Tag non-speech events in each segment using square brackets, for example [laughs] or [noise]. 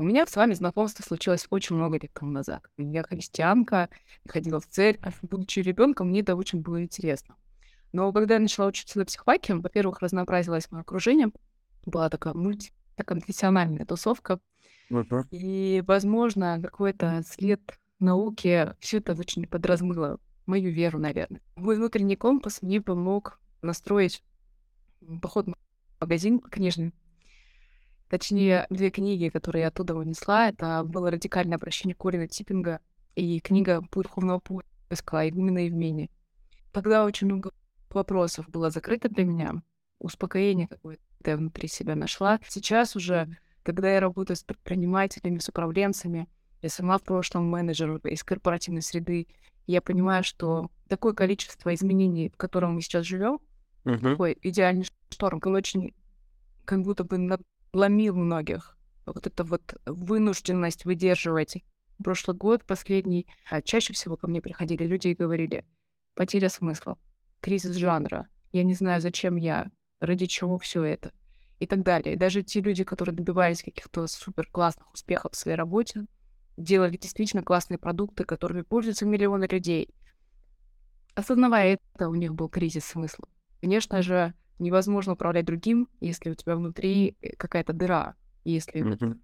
У меня с вами знакомство случилось очень много лет тому назад. Я христианка, ходила в церковь. Будучи ребенком, мне это очень было интересно. Но когда я начала учиться на психфаке, во-первых, разнообразилось мое окружение. Была такая мультиконфессиональная тусовка. Uh-huh. И, возможно, какой-то след науки все это очень подразмыло мою веру, наверное. Мой внутренний компас мне помог настроить поход в магазин книжный. Точнее, две книги, которые я оттуда унесла, это было «Радикальное обращение Корина Типпинга» и книга «Путь духовного поиска» именно Евмении. Тогда очень много вопросов было закрыто для меня, успокоение какое-то я внутри себя нашла. Сейчас уже, когда я работаю с предпринимателями, с управленцами, я сама в прошлом менеджер из корпоративной среды, я понимаю, что такое количество изменений, в котором мы сейчас живем, uh-huh. такой идеальный шторм, он очень как будто бы надломил многих. Вот эта вот вынужденность выдерживать. Прошлый год, последний, а чаще всего ко мне приходили люди и говорили, потеря смысла, кризис жанра, я не знаю, зачем я, ради чего все это и так далее. И даже те люди, которые добивались каких-то супер классных успехов в своей работе, делали действительно классные продукты, которыми пользуются миллионы людей. Осознавая это, у них был кризис смысла. Конечно же, невозможно управлять другим, если у тебя внутри э, какая-то дыра, если mm-hmm.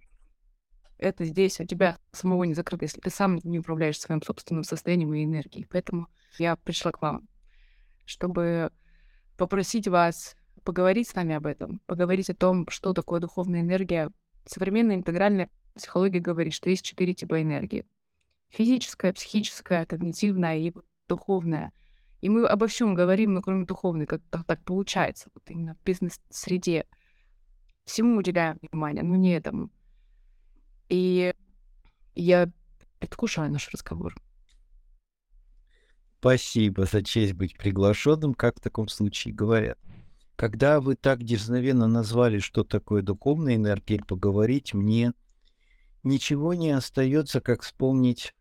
это здесь у тебя самого не закрыто, если ты сам не управляешь своим собственным состоянием и энергией. Поэтому я пришла к вам, чтобы попросить вас поговорить с нами об этом, поговорить о том, что такое духовная энергия. Современная интегральная психология говорит, что есть четыре типа энергии. Физическая, психическая, когнитивная и духовная. И мы обо всем говорим, но кроме духовной, как так, так получается, вот именно в бизнес-среде. Всему уделяем внимание, но не этому. И я предвкушаю наш разговор. Спасибо за честь быть приглашенным, как в таком случае говорят. Когда вы так дерзновенно назвали, что такое духовная энергия, поговорить мне ничего не остается, как вспомнить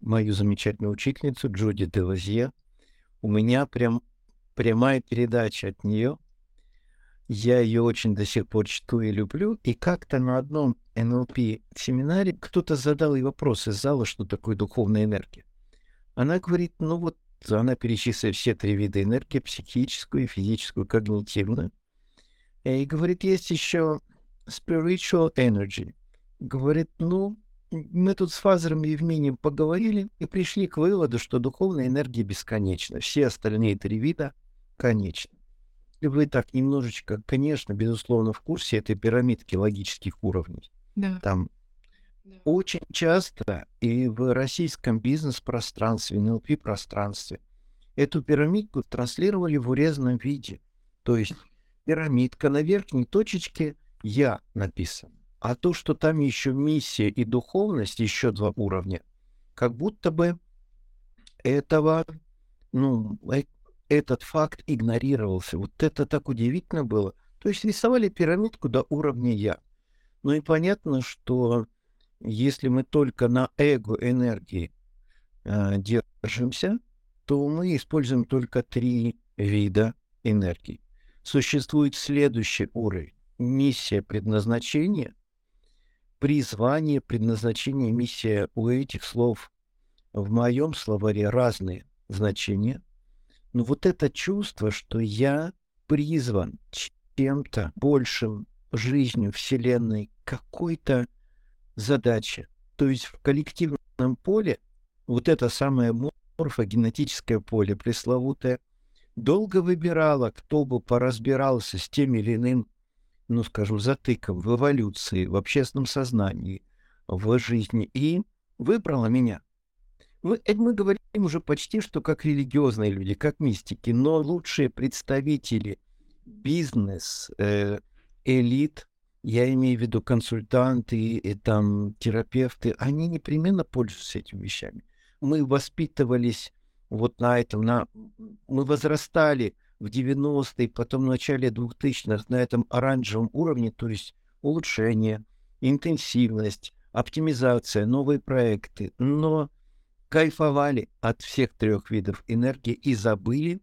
мою замечательную учительницу Джуди Делазье. У меня прям прямая передача от нее. Я ее очень до сих пор чту и люблю. И как-то на одном НЛП-семинаре кто-то задал ей вопрос из зала, что такое духовная энергия. Она говорит, ну вот, она перечисляет все три вида энергии, психическую, физическую, когнитивную. И говорит, есть еще spiritual energy, говорит, ну, мы тут с Фазером и Евмением поговорили и пришли к выводу, что духовная энергия бесконечна. Все остальные три вида конечны. И вы так немножечко, конечно, безусловно, в курсе этой пирамидки логических уровней. Да. Там да. очень часто и в российском бизнес-пространстве, НЛП-пространстве эту пирамидку транслировали в урезанном виде. То есть пирамидка на верхней точечке «Я» написано. А то, что там еще миссия и духовность, еще два уровня, как будто бы этого, ну, э, этот факт игнорировался. Вот это так удивительно было. То есть рисовали пирамидку до уровня «я». Ну и понятно, что если мы только на эго-энергии э, держимся, то мы используем только три вида энергии. Существует следующий уровень. Миссия предназначения, призвание, предназначение, миссия у этих слов в моем словаре разные значения. Но вот это чувство, что я призван чем-то большим, жизнью, Вселенной, какой-то задаче. То есть в коллективном поле вот это самое морфогенетическое поле пресловутое долго выбирало, кто бы поразбирался с тем или иным ну, скажем, затыком в эволюции, в общественном сознании, в жизни, и выбрала меня. Мы, мы говорим уже почти что как религиозные люди, как мистики, но лучшие представители бизнес, э, элит, я имею в виду консультанты и там терапевты, они непременно пользуются этими вещами. Мы воспитывались вот на этом, на, мы возрастали в 90-е, потом в начале 2000-х на этом оранжевом уровне, то есть улучшение, интенсивность, оптимизация, новые проекты, но кайфовали от всех трех видов энергии и забыли,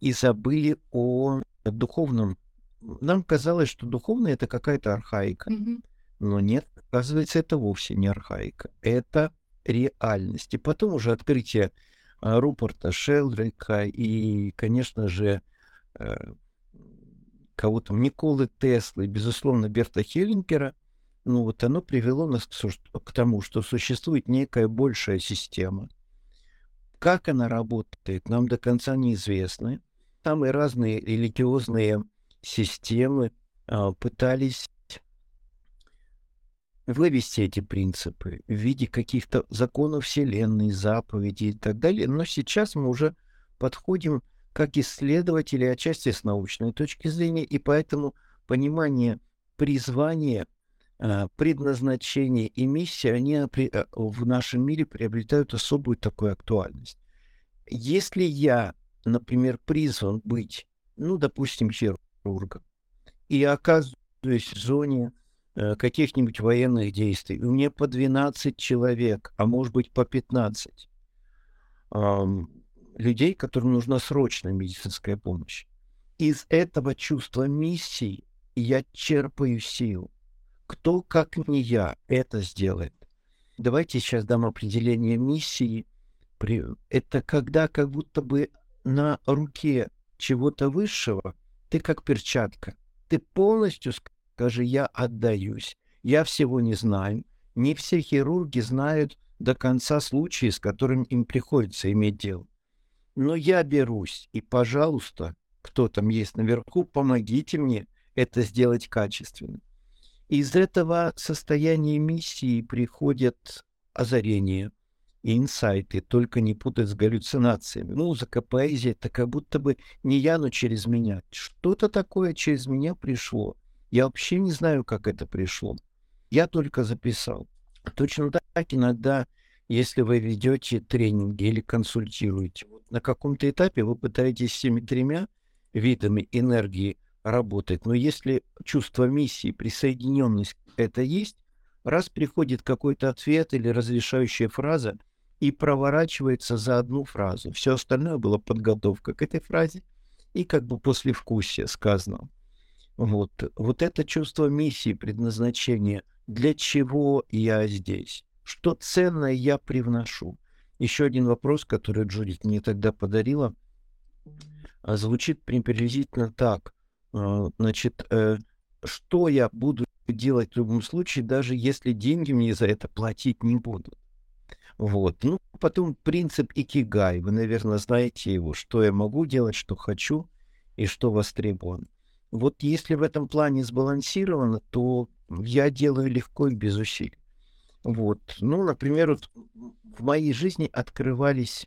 и забыли о духовном. Нам казалось, что духовное это какая-то архаика. Mm-hmm. Но нет, оказывается, это вовсе не архаика. Это реальность. И потом уже открытие Рупорта Шелдрейка и, конечно же, э, кого-то Николы Теслы, безусловно, Берта Хеллингера, ну вот оно привело нас к тому, что существует некая большая система. Как она работает, нам до конца неизвестно. Самые разные религиозные системы а, пытались вывести эти принципы в виде каких-то законов Вселенной, заповедей и так далее. Но сейчас мы уже подходим как исследователи, отчасти с научной точки зрения, и поэтому понимание призвания, а, предназначения и миссии, они а, в нашем мире приобретают особую такую актуальность. Если я, например, призван быть, ну, допустим, хирургом, и оказываюсь в зоне каких-нибудь военных действий. У меня по 12 человек, а может быть по 15 эм, людей, которым нужна срочная медицинская помощь. Из этого чувства миссии я черпаю силу. Кто, как не я, это сделает? Давайте сейчас дам определение миссии. Это когда как будто бы на руке чего-то высшего ты как перчатка. Ты полностью Скажи, я отдаюсь. Я всего не знаю. Не все хирурги знают до конца случаи, с которым им приходится иметь дело. Но я берусь, и, пожалуйста, кто там есть наверху, помогите мне это сделать качественно. Из этого состояния миссии приходят озарения и инсайты, только не путать с галлюцинациями. Музыка, поэзия — это как будто бы не я, но через меня. Что-то такое через меня пришло. Я вообще не знаю, как это пришло. Я только записал. Точно так иногда, если вы ведете тренинги или консультируете, на каком-то этапе вы пытаетесь всеми тремя видами энергии работать, но если чувство миссии, присоединенность это есть, раз приходит какой-то ответ или разрешающая фраза, и проворачивается за одну фразу. Все остальное было подготовка к этой фразе и как бы послевкусие сказано. Вот, вот это чувство миссии, предназначения, для чего я здесь, что ценное я привношу. Еще один вопрос, который Джудит мне тогда подарила, а, звучит приблизительно так. А, значит, э, что я буду делать в любом случае, даже если деньги мне за это платить не будут. Вот. Ну, потом принцип икигай. Вы, наверное, знаете его, что я могу делать, что хочу и что востребовано. Вот если в этом плане сбалансировано, то я делаю легко и без усилий. Вот. Ну, например, вот в моей жизни открывались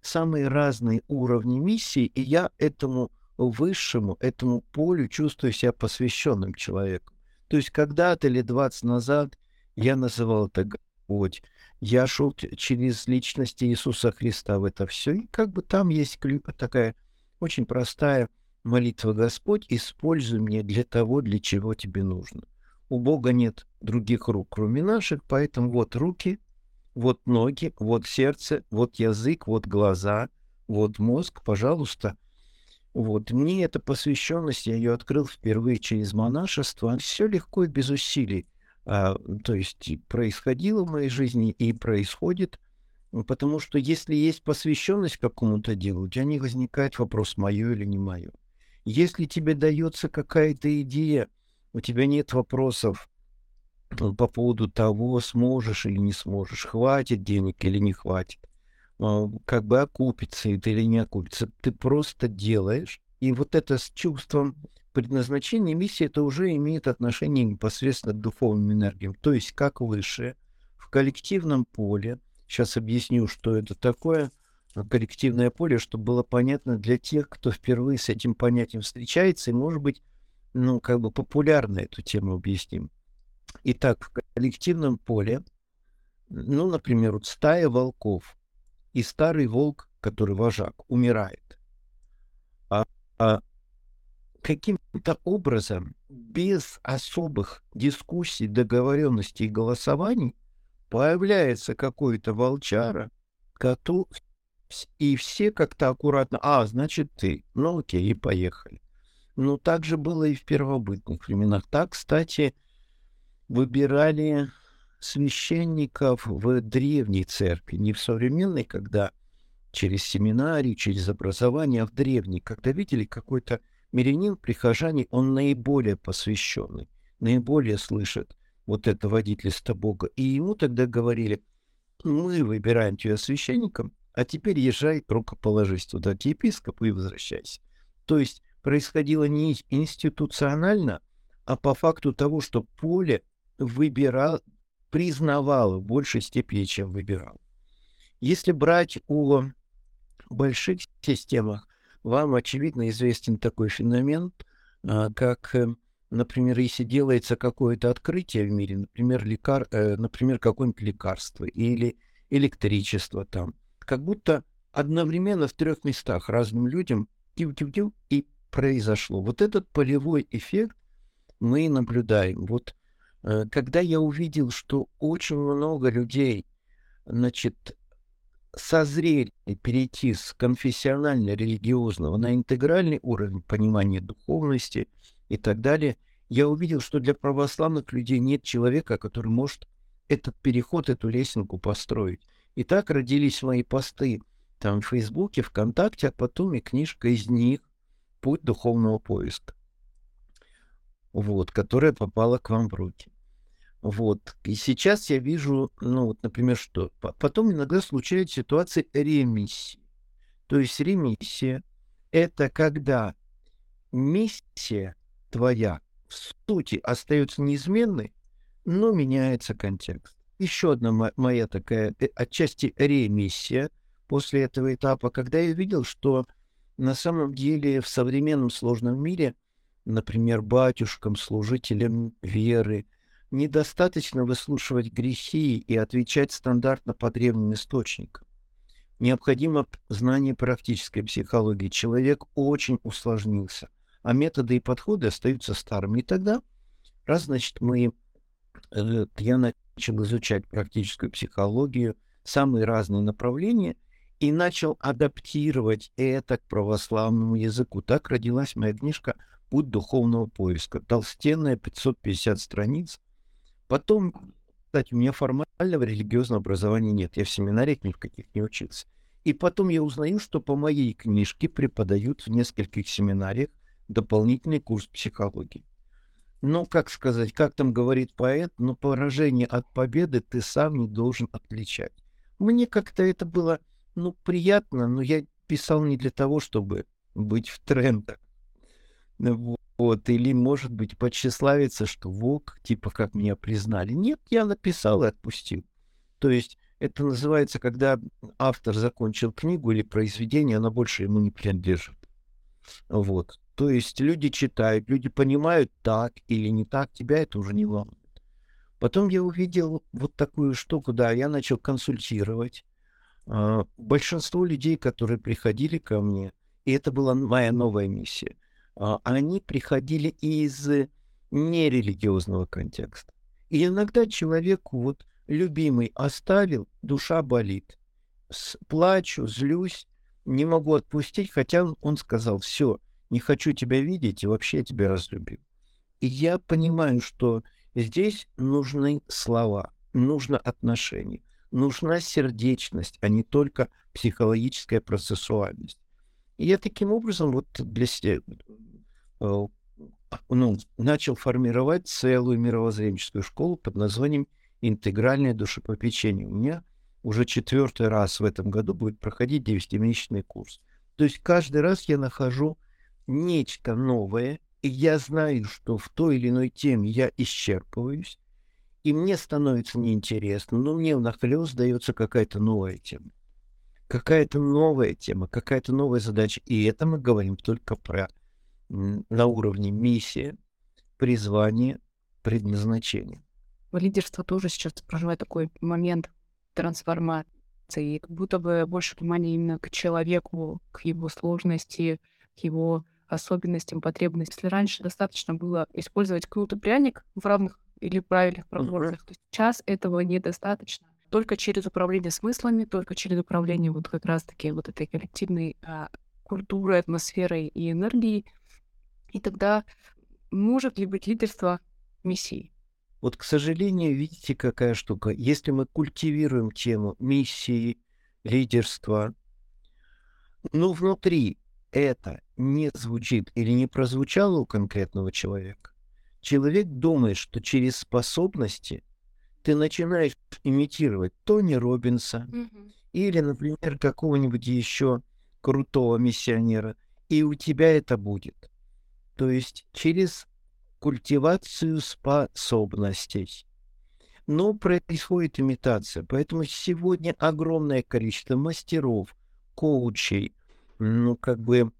самые разные уровни миссии, и я этому высшему, этому полю чувствую себя посвященным человеком. То есть когда-то лет 20 назад я называл это Господь, я шел через личность Иисуса Христа в это все, и как бы там есть такая очень простая Молитва Господь, используй меня для того, для чего тебе нужно. У Бога нет других рук, кроме наших, поэтому вот руки, вот ноги, вот сердце, вот язык, вот глаза, вот мозг, пожалуйста. Вот мне эта посвященность, я ее открыл впервые через монашество, все легко и без усилий. А, то есть происходило в моей жизни и происходит, потому что если есть посвященность какому-то делу, у тебя не возникает вопрос, мое или не мое. Если тебе дается какая-то идея, у тебя нет вопросов э, по поводу того, сможешь или не сможешь, хватит денег или не хватит, а, как бы окупится это или не окупится. Ты просто делаешь, и вот это с чувством предназначения миссии, это уже имеет отношение непосредственно к духовным энергиям. То есть как выше, в коллективном поле, сейчас объясню, что это такое – коллективное поле, чтобы было понятно для тех, кто впервые с этим понятием встречается, и, может быть, ну, как бы популярно эту тему объясним. Итак, в коллективном поле, ну, например, вот стая волков, и старый волк, который вожак, умирает. А, а каким-то образом, без особых дискуссий, договоренностей и голосований, появляется какой-то волчара, и все как-то аккуратно, а, значит, ты. Ну, окей, и поехали. Ну, так же было и в первобытных временах. Так, кстати, выбирали священников в древней церкви, не в современной, когда через семинарий, через образование, а в древней, когда видели какой-то мирянин, прихожане, он наиболее посвященный, наиболее слышит вот это водительство Бога. И ему тогда говорили, мы выбираем тебя священником, а теперь езжай, рукоположись туда к епископу и возвращайся. То есть происходило не институционально, а по факту того, что поле выбирал, признавало в большей степени, чем выбирал. Если брать о больших системах, вам, очевидно, известен такой феномен, а, как, э, например, если делается какое-то открытие в мире, например, лекар, э, например какое-нибудь лекарство или электричество там, как будто одновременно в трех местах разным людям тю-тю-тю и произошло. Вот этот полевой эффект мы наблюдаем. Вот э, когда я увидел, что очень много людей, значит, созрели перейти с конфессионально-религиозного на интегральный уровень понимания духовности и так далее, я увидел, что для православных людей нет человека, который может этот переход, эту лесенку построить. И так родились мои посты там в Фейсбуке, ВКонтакте, а потом и книжка из них «Путь духовного поиска», вот, которая попала к вам в руки. Вот. И сейчас я вижу, ну вот, например, что потом иногда случаются ситуации ремиссии. То есть ремиссия – это когда миссия твоя в сути остается неизменной, но меняется контекст. Еще одна моя такая э, отчасти ремиссия после этого этапа, когда я видел, что на самом деле в современном сложном мире, например, батюшкам, служителям веры – недостаточно выслушивать грехи и отвечать стандартно по древним источникам. Необходимо знание практической психологии. Человек очень усложнился, а методы и подходы остаются старыми. И тогда, раз, значит, мы, э, я начал изучать практическую психологию, самые разные направления, и начал адаптировать это к православному языку. Так родилась моя книжка «Путь духовного поиска». Толстенная, 550 страниц – Потом, кстати, у меня формального религиозного образования нет. Я в семинариях ни в каких не учился. И потом я узнаю, что по моей книжке преподают в нескольких семинариях дополнительный курс психологии. Ну, как сказать, как там говорит поэт, но поражение от победы ты сам не должен отличать. Мне как-то это было, ну, приятно, но я писал не для того, чтобы быть в трендах. Вот, или, может быть, подчеславиться, что ВОК, типа, как меня признали. Нет, я написал и отпустил. То есть это называется, когда автор закончил книгу или произведение, она больше ему не принадлежит. Вот. То есть люди читают, люди понимают так или не так, тебя это уже не волнует. Потом я увидел вот такую штуку, да, я начал консультировать. А, большинство людей, которые приходили ко мне, и это была моя новая миссия, а, они приходили из нерелигиозного контекста. И иногда человеку вот любимый оставил, душа болит. Плачу, злюсь, не могу отпустить, хотя он сказал, все, не хочу тебя видеть и вообще тебя разлюбил. И я понимаю, что здесь нужны слова, нужно отношение, нужна сердечность, а не только психологическая процессуальность. И я таким образом вот для себя э, ну, начал формировать целую мировоззренческую школу под названием «Интегральное душепопечение». У меня уже четвертый раз в этом году будет проходить 9-месячный курс. То есть каждый раз я нахожу нечто новое, и я знаю, что в той или иной теме я исчерпываюсь, и мне становится неинтересно, но мне нахлёст дается какая-то новая тема какая-то новая тема, какая-то новая задача. И это мы говорим только про на уровне миссия, призвание, предназначение. Лидерство тоже сейчас проживает такой момент трансформации, как будто бы больше внимания именно к человеку, к его сложности, к его особенностям, потребностям. Если раньше достаточно было использовать круто пряник в равных или правильных пропорциях, то сейчас этого недостаточно только через управление смыслами, только через управление вот как раз-таки вот этой коллективной а, культурой, атмосферой и энергией. И тогда может ли быть лидерство миссией? Вот, к сожалению, видите, какая штука. Если мы культивируем тему миссии, лидерства, но внутри это не звучит или не прозвучало у конкретного человека, человек думает, что через способности ты начинаешь имитировать Тони Робинса mm-hmm. или, например, какого-нибудь еще крутого миссионера, и у тебя это будет. То есть через культивацию способностей. Но происходит имитация. Поэтому сегодня огромное количество мастеров, коучей, ну, как бы,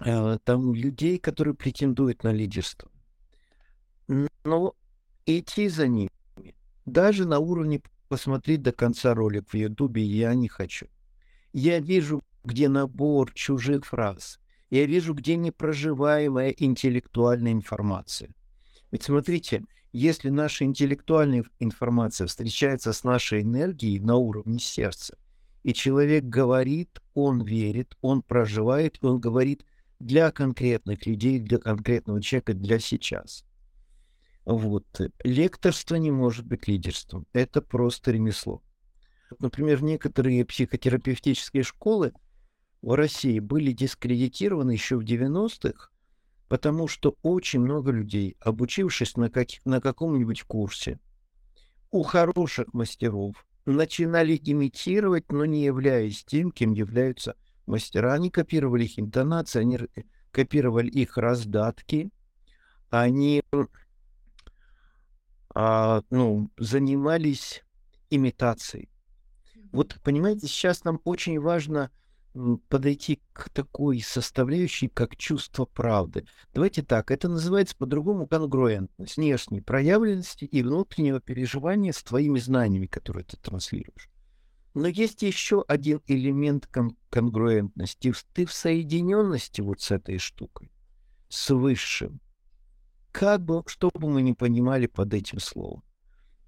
э, там людей, которые претендуют на лидерство. Но идти за ними, даже на уровне посмотреть до конца ролик в Ютубе я не хочу. Я вижу, где набор чужих фраз. Я вижу, где непроживаемая интеллектуальная информация. Ведь смотрите, если наша интеллектуальная информация встречается с нашей энергией на уровне сердца, и человек говорит, он верит, он проживает, он говорит для конкретных людей, для конкретного человека, для сейчас. Вот. Лекторство не может быть лидерством. Это просто ремесло. Например, некоторые психотерапевтические школы в России были дискредитированы еще в 90-х, потому что очень много людей, обучившись на, как, на каком-нибудь курсе, у хороших мастеров, начинали имитировать, но не являясь тем, кем являются мастера. Они копировали их интонации, они копировали их раздатки, они а, ну, занимались имитацией. Вот, понимаете, сейчас нам очень важно подойти к такой составляющей, как чувство правды. Давайте так, это называется по-другому конгруентность, внешней проявленности и внутреннего переживания с твоими знаниями, которые ты транслируешь. Но есть еще один элемент кон- конгруентности. Ты в соединенности вот с этой штукой, с высшим. Как бы, что бы мы ни понимали под этим словом.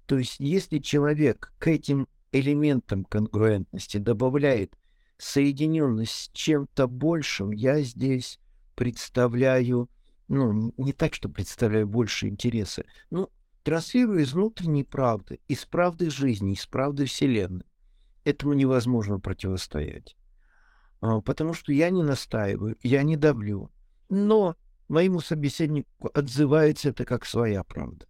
То есть, если человек к этим элементам конгруентности добавляет соединенность с чем-то большим, я здесь представляю, ну, не так, что представляю больше интереса, ну, транслирую из внутренней правды, из правды жизни, из правды Вселенной. Этому невозможно противостоять. А, потому что я не настаиваю, я не давлю. Но моему собеседнику отзывается это как своя правда.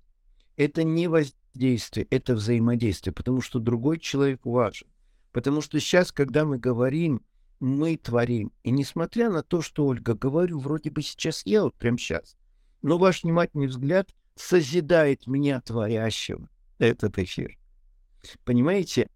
Это не воздействие, это взаимодействие, потому что другой человек важен. Потому что сейчас, когда мы говорим, мы творим. И несмотря на то, что, Ольга, говорю, вроде бы сейчас я, вот прям сейчас, но ваш внимательный взгляд созидает меня творящего этот эфир. Понимаете?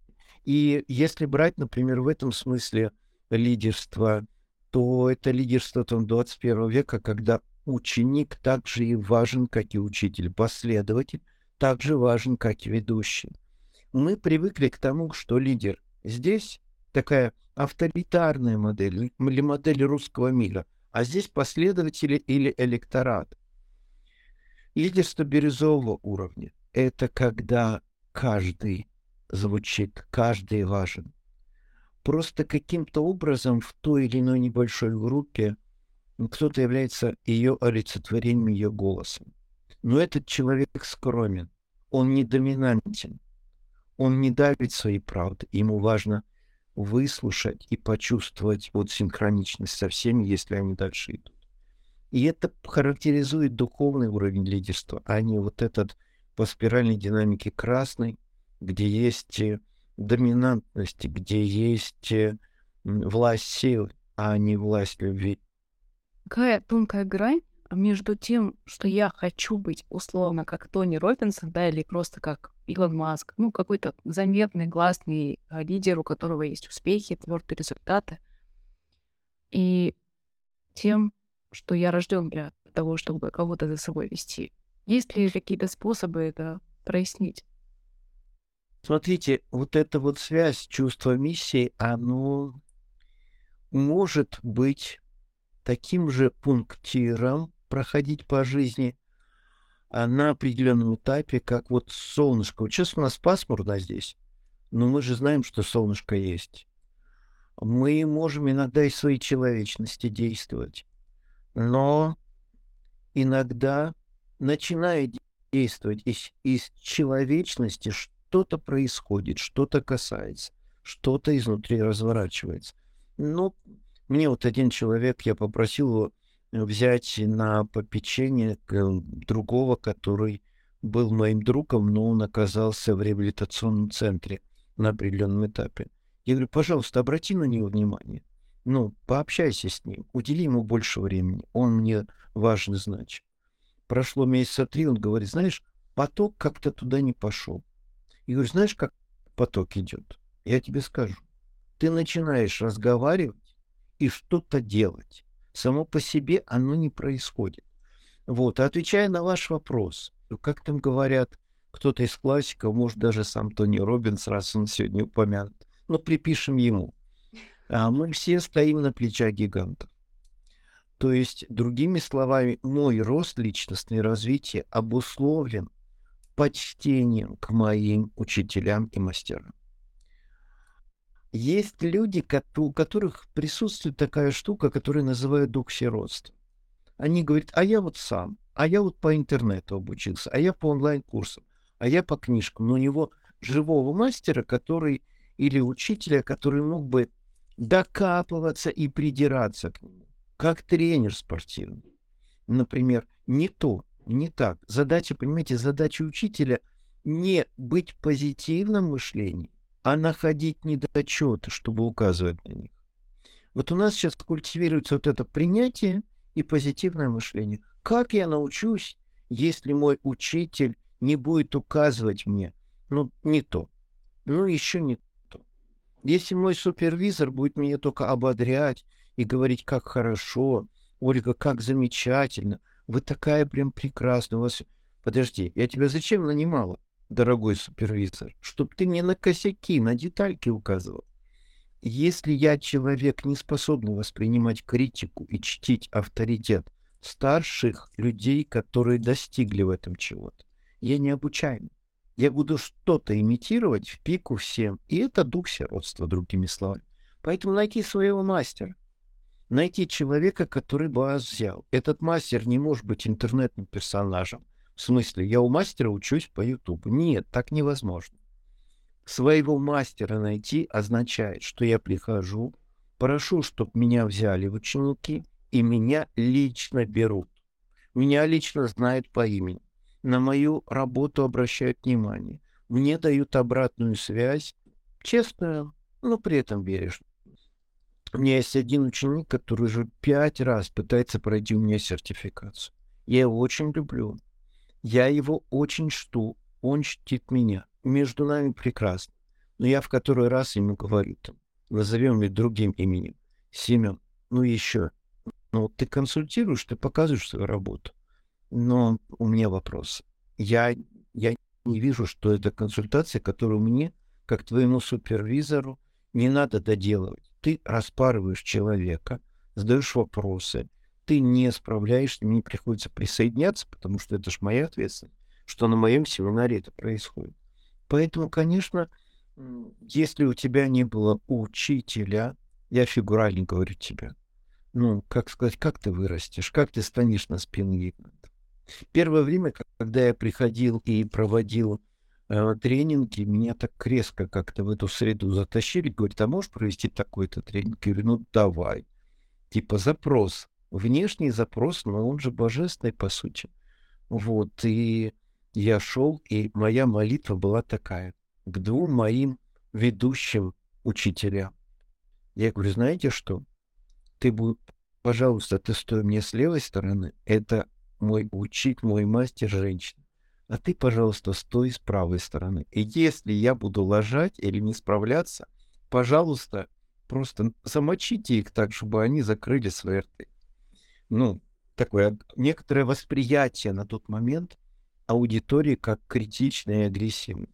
И если брать, например, в этом смысле лидерство, то это лидерство там, 21 века, когда ученик также и важен, как и учитель, последователь также важен, как и ведущий. Мы привыкли к тому, что лидер Здесь такая авторитарная модель или модель русского мира, а здесь последователи или электорат. Лидерство бирюзового уровня – это когда каждый звучит, каждый важен. Просто каким-то образом в той или иной небольшой группе кто-то является ее олицетворением, ее голосом. Но этот человек скромен, он не доминантен, он не давит своей правды. Ему важно выслушать и почувствовать вот синхроничность со всеми, если они дальше идут. И это характеризует духовный уровень лидерства, а не вот этот по спиральной динамике красный, где есть э, доминантность, где есть э, власть силы, а не власть любви. Какая тонкая грань между тем, что я хочу быть условно как Тони Робинсон, да, или просто как Илон Маск, ну, какой-то заметный, гласный а, лидер, у которого есть успехи, твердые результаты, и тем, что я рожден для того, чтобы кого-то за собой вести. Есть ли какие-то способы это прояснить? Смотрите, вот эта вот связь чувства миссии, оно может быть таким же пунктиром, проходить по жизни а на определенном этапе, как вот солнышко. Вот сейчас у нас пасмурно здесь, но мы же знаем, что солнышко есть. Мы можем иногда из своей человечности действовать, но иногда, начиная действовать из, из человечности, что-то происходит, что-то касается, что-то изнутри разворачивается. Ну, мне вот один человек, я попросил его взять на попечение другого, который был моим другом, но он оказался в реабилитационном центре на определенном этапе. Я говорю, пожалуйста, обрати на него внимание. Ну, пообщайся с ним, удели ему больше времени. Он мне важен и значим. Прошло месяца три, он говорит, знаешь, поток как-то туда не пошел. Я говорю, знаешь, как поток идет? Я тебе скажу. Ты начинаешь разговаривать и что-то делать. Само по себе оно не происходит. Вот, отвечая на ваш вопрос, как там говорят, кто-то из классиков, может, даже сам Тони Робинс, раз он сегодня упомянут, но припишем ему. А мы все стоим на плечах гигантов. То есть, другими словами, мой рост личностное развитие обусловлен почтением к моим учителям и мастерам. Есть люди, у которых присутствует такая штука, которую называют дух сиротства. Они говорят, а я вот сам, а я вот по интернету обучился, а я по онлайн-курсам, а я по книжкам. Но у него живого мастера, который или учителя, который мог бы докапываться и придираться к нему, как тренер спортивный. Например, не то, не так. Задача, понимаете, задача учителя не быть позитивным мышлением, а находить недочеты, чтобы указывать на них. Вот у нас сейчас культивируется вот это принятие и позитивное мышление. Как я научусь, если мой учитель не будет указывать мне? Ну, не то. Ну, еще не то. Если мой супервизор будет меня только ободрять и говорить, как хорошо, Ольга, как замечательно, вы такая прям прекрасная, у вас... Подожди, я тебя зачем нанимала? Дорогой супервизор, чтобы ты мне на косяки, на детальки указывал. Если я человек, не способный воспринимать критику и чтить авторитет старших людей, которые достигли в этом чего-то, я не обучаем. Я буду что-то имитировать в пику всем, и это дух сиротства, другими словами. Поэтому найти своего мастера, найти человека, который бы вас взял. Этот мастер не может быть интернетным персонажем, в смысле, я у мастера учусь по Ютубу. Нет, так невозможно. Своего мастера найти означает, что я прихожу, прошу, чтобы меня взяли ученики, и меня лично берут. Меня лично знают по имени. На мою работу обращают внимание. Мне дают обратную связь, честную, но при этом бережно. У меня есть один ученик, который уже пять раз пытается пройти у меня сертификацию. Я его очень люблю. Я его очень жду, он чтит меня. Между нами прекрасно. Но я в который раз ему говорю там, назовем его другим именем. Семен, ну еще. Ну, ты консультируешь, ты показываешь свою работу. Но у меня вопрос. Я, я не вижу, что это консультация, которую мне, как твоему супервизору, не надо доделывать. Ты распарываешь человека, задаешь вопросы, ты не справляешься, мне приходится присоединяться, потому что это же моя ответственность, что на моем семинаре это происходит. Поэтому, конечно, если у тебя не было учителя, я фигурально говорю тебе, ну, как сказать, как ты вырастешь, как ты станешь на спину. Первое время, когда я приходил и проводил э, тренинги, меня так резко как-то в эту среду затащили, говорят, а можешь провести такой-то тренинг? Я говорю, ну, давай. Типа запрос внешний запрос, но он же божественный, по сути. Вот, и я шел, и моя молитва была такая к двум моим ведущим учителям. Я говорю, знаете что? Ты, будь, пожалуйста, ты стой мне с левой стороны, это мой учить, мой мастер женщина. А ты, пожалуйста, стой с правой стороны. И если я буду ложать или не справляться, пожалуйста, просто замочите их так, чтобы они закрыли свои рты ну, такое некоторое восприятие на тот момент аудитории как критичной и агрессивной.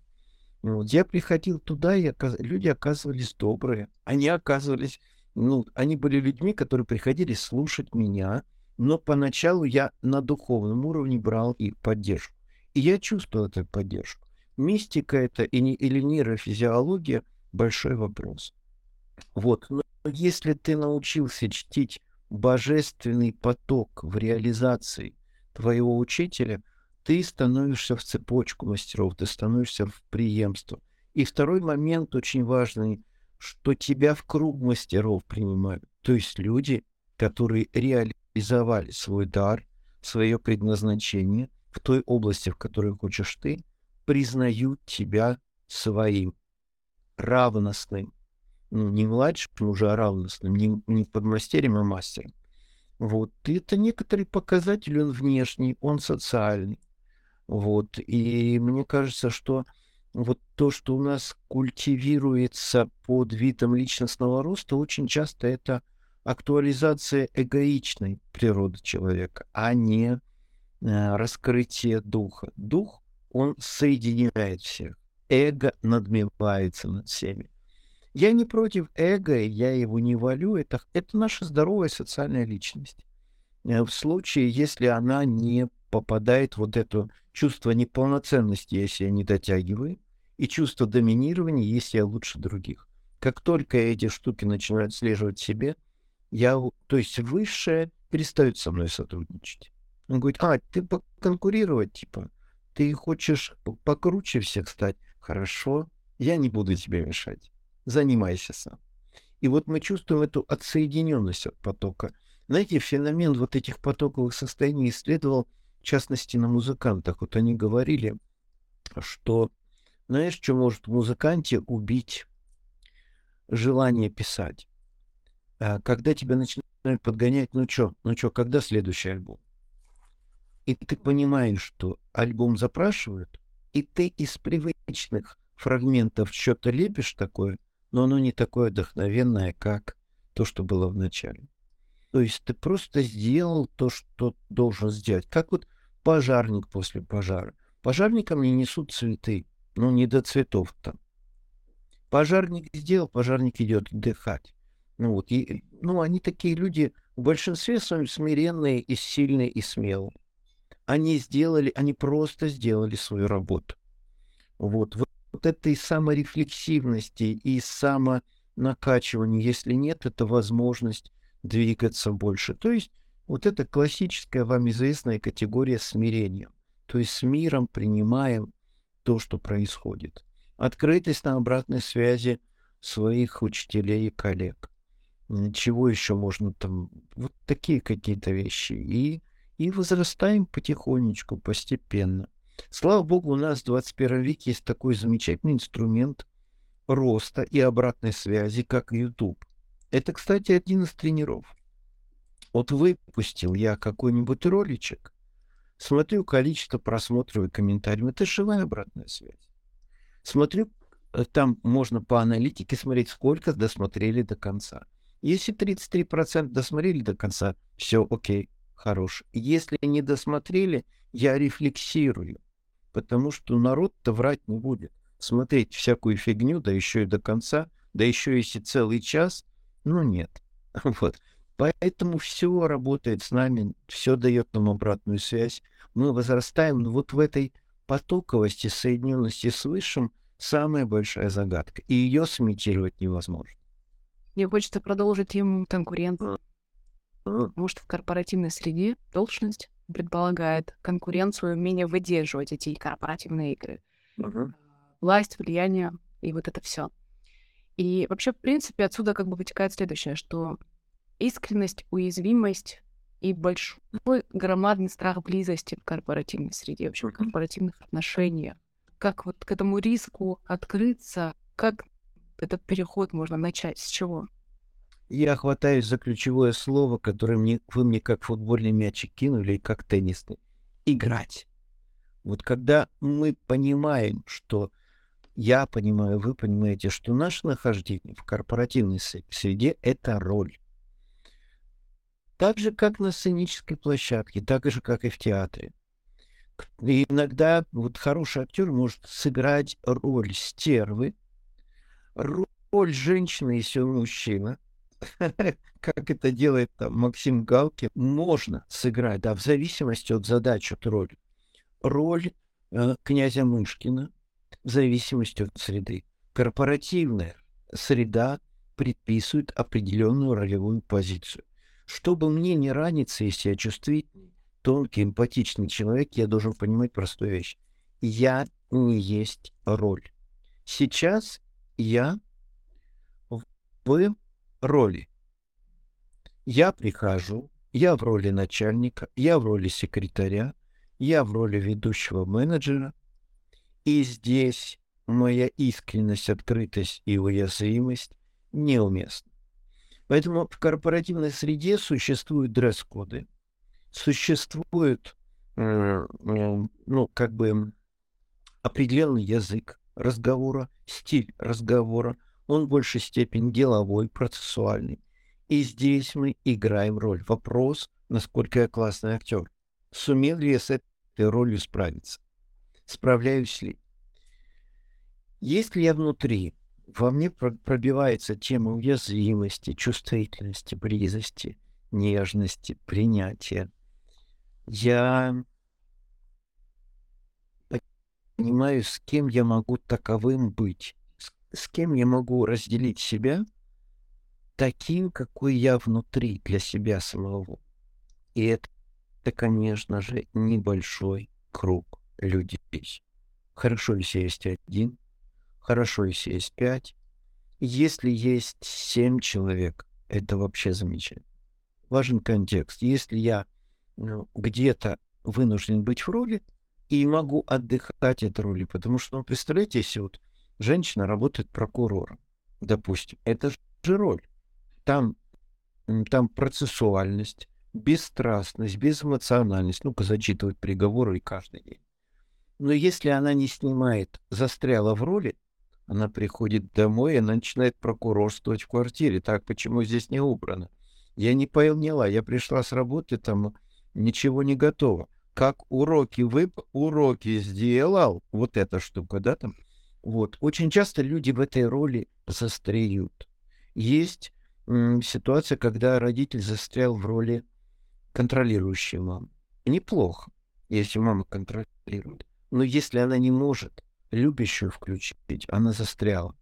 Ну, вот я приходил туда, и оказ... люди оказывались добрые. Они оказывались, ну, они были людьми, которые приходили слушать меня, но поначалу я на духовном уровне брал их поддержку. И я чувствовал эту поддержку. Мистика это и не, или нейрофизиология – большой вопрос. Вот. Но если ты научился чтить божественный поток в реализации твоего учителя, ты становишься в цепочку мастеров, ты становишься в преемство. И второй момент очень важный, что тебя в круг мастеров принимают. То есть люди, которые реализовали свой дар, свое предназначение в той области, в которой хочешь ты, признают тебя своим, равностным. Ну, не младшим уже, а равностным, не, не подмастерьем, а мастером. Вот. И это некоторый показатель, он внешний, он социальный. Вот. И мне кажется, что вот то, что у нас культивируется под видом личностного роста, очень часто это актуализация эгоичной природы человека, а не э, раскрытие духа. Дух, он соединяет всех. Эго надмевается над всеми. Я не против эго, я его не валю. Это, это наша здоровая социальная личность. Э, в случае, если она не попадает вот это чувство неполноценности, если я не дотягиваю, и чувство доминирования, если я лучше других. Как только эти штуки начинают слеживать себе, я, то есть высшее перестает со мной сотрудничать. Он говорит, а, ты конкурировать, типа, ты хочешь покруче всех стать? Хорошо, я не буду тебе мешать. Занимайся сам. И вот мы чувствуем эту отсоединенность от потока. Знаете, феномен вот этих потоковых состояний исследовал, в частности, на музыкантах. Вот они говорили, что, знаешь, что может в музыканте убить желание писать? А когда тебя начинают подгонять, ну что, ну что, когда следующий альбом? И ты понимаешь, что альбом запрашивают, и ты из привычных фрагментов что-то лепишь такое, но оно не такое вдохновенное, как то, что было в начале. То есть ты просто сделал то, что должен сделать. Как вот пожарник после пожара. Пожарникам не несут цветы, ну не до цветов там. Пожарник сделал, пожарник идет отдыхать. Ну, вот, и, ну, они такие люди в большинстве своем смиренные и сильные и смелые. Они сделали, они просто сделали свою работу. Вот, вот, вот этой саморефлексивности и самонакачивания, если нет, это возможность двигаться больше. То есть вот это классическая вам известная категория смирения. То есть с миром принимаем то, что происходит. Открытость на обратной связи своих учителей и коллег чего еще можно там, вот такие какие-то вещи. И, и возрастаем потихонечку, постепенно. Слава богу, у нас в 21 веке есть такой замечательный инструмент роста и обратной связи, как YouTube. Это, кстати, один из тренеров. Вот выпустил я какой-нибудь роличек, смотрю количество просмотров и комментариев. Это живая обратная связь. Смотрю, э, там можно по аналитике смотреть, сколько досмотрели до конца. Если 33% досмотрели до конца, все окей, хорош. Если не досмотрели, я рефлексирую, потому что народ-то врать не будет. Смотреть всякую фигню, да еще и до конца, да еще если целый час, ну нет. [laughs] Вот. Поэтому все работает с нами, все дает нам обратную связь. Мы возрастаем, но вот в этой потоковости, соединенности с Высшим, самая большая загадка. И ее сымитировать невозможно. Мне хочется продолжить им конкуренцию. Потому что в корпоративной среде должность предполагает конкуренцию, умение выдерживать эти корпоративные игры. Uh-huh. Власть, влияние и вот это все. И вообще, в принципе, отсюда как бы вытекает следующее, что искренность, уязвимость и большой громадный страх близости в корпоративной среде, вообще в корпоративных отношениях. Как вот к этому риску открыться, как этот переход можно начать? С чего? Я хватаюсь за ключевое слово, которое мне, вы мне как футбольный мячик кинули и как теннисный. Играть. Вот когда мы понимаем, что я понимаю, вы понимаете, что наше нахождение в корпоративной среде — это роль. Так же, как на сценической площадке, так же, как и в театре. И иногда вот хороший актер может сыграть роль стервы, роль женщины, если он мужчина, [laughs] как это делает там Максим Галкин, можно сыграть, да, в зависимости от задачи, от роли. Роль э, князя Мышкина в зависимости от среды. Корпоративная среда предписывает определенную ролевую позицию. Чтобы мне не раниться, если я чувствительный, тонкий, эмпатичный человек, я должен понимать простую вещь. Я не есть роль. Сейчас я в роли. Я прихожу, я в роли начальника, я в роли секретаря, я в роли ведущего менеджера. И здесь моя искренность, открытость и уязвимость неуместны. Поэтому в корпоративной среде существуют дресс-коды, существует, э, ну, как бы определенный язык разговора, стиль разговора, он в большей степени деловой, процессуальный. И здесь мы играем роль. Вопрос, насколько я классный актер. Сумел ли я с этой ролью справиться? Справляюсь ли? Если я внутри, во мне пробивается тема уязвимости, чувствительности, близости, нежности, принятия. Я понимаю, с кем я могу таковым быть, с, кем я могу разделить себя таким, какой я внутри для себя самого. И это, это конечно же, небольшой круг людей. Хорошо, если есть один, хорошо, если есть пять. Если есть семь человек, это вообще замечательно. Важен контекст. Если я ну, где-то вынужден быть в роли, и могу отдыхать от роли, потому что, ну, представляете, если вот женщина работает прокурором, допустим, это же роль. Там, там процессуальность, бесстрастность, безэмоциональность, ну-ка зачитывать приговоры каждый день. Но если она не снимает, застряла в роли, она приходит домой, и она начинает прокурорствовать в квартире. Так, почему здесь не убрано? Я не поняла, я пришла с работы, там ничего не готово как уроки вып, уроки сделал, вот эта штука, да, там, вот. Очень часто люди в этой роли застряют. Есть м, ситуация, когда родитель застрял в роли контролирующей мамы. Неплохо, если мама контролирует. Но если она не может любящую включить, она застряла.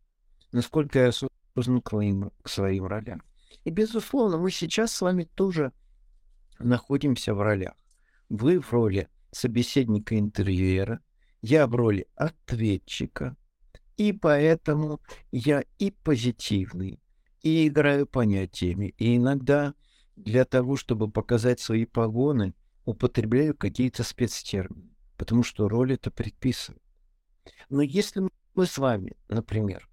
Насколько я осознан к к своим ролям. И, безусловно, мы сейчас с вами тоже находимся в ролях. Вы в роли собеседника интервьюера, я в роли ответчика, и поэтому я и позитивный, и играю понятиями, и иногда для того, чтобы показать свои погоны, употребляю какие-то спецтермины, потому что роль это предписывает. Но если мы с вами, например,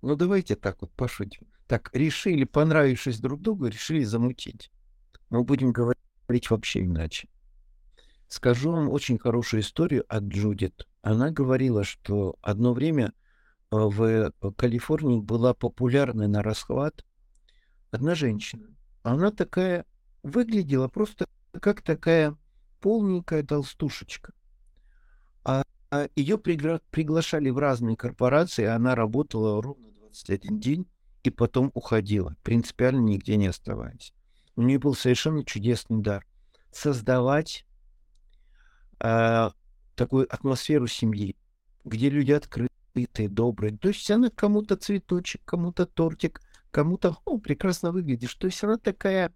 ну давайте так вот пошутим, так решили, понравившись друг другу, решили замутить, мы будем говорить вообще иначе. Скажу вам очень хорошую историю от Джудит. Она говорила, что одно время в Калифорнии была популярна на расхват одна женщина. Она такая выглядела просто как такая полненькая толстушечка. А, а ее пригла- приглашали в разные корпорации, она работала ровно 21 день и потом уходила, принципиально нигде не оставаясь. У нее был совершенно чудесный дар создавать э, такую атмосферу семьи, где люди открытые, добрые. То есть она кому-то цветочек, кому-то тортик, кому-то, о, прекрасно выглядишь. То есть она такая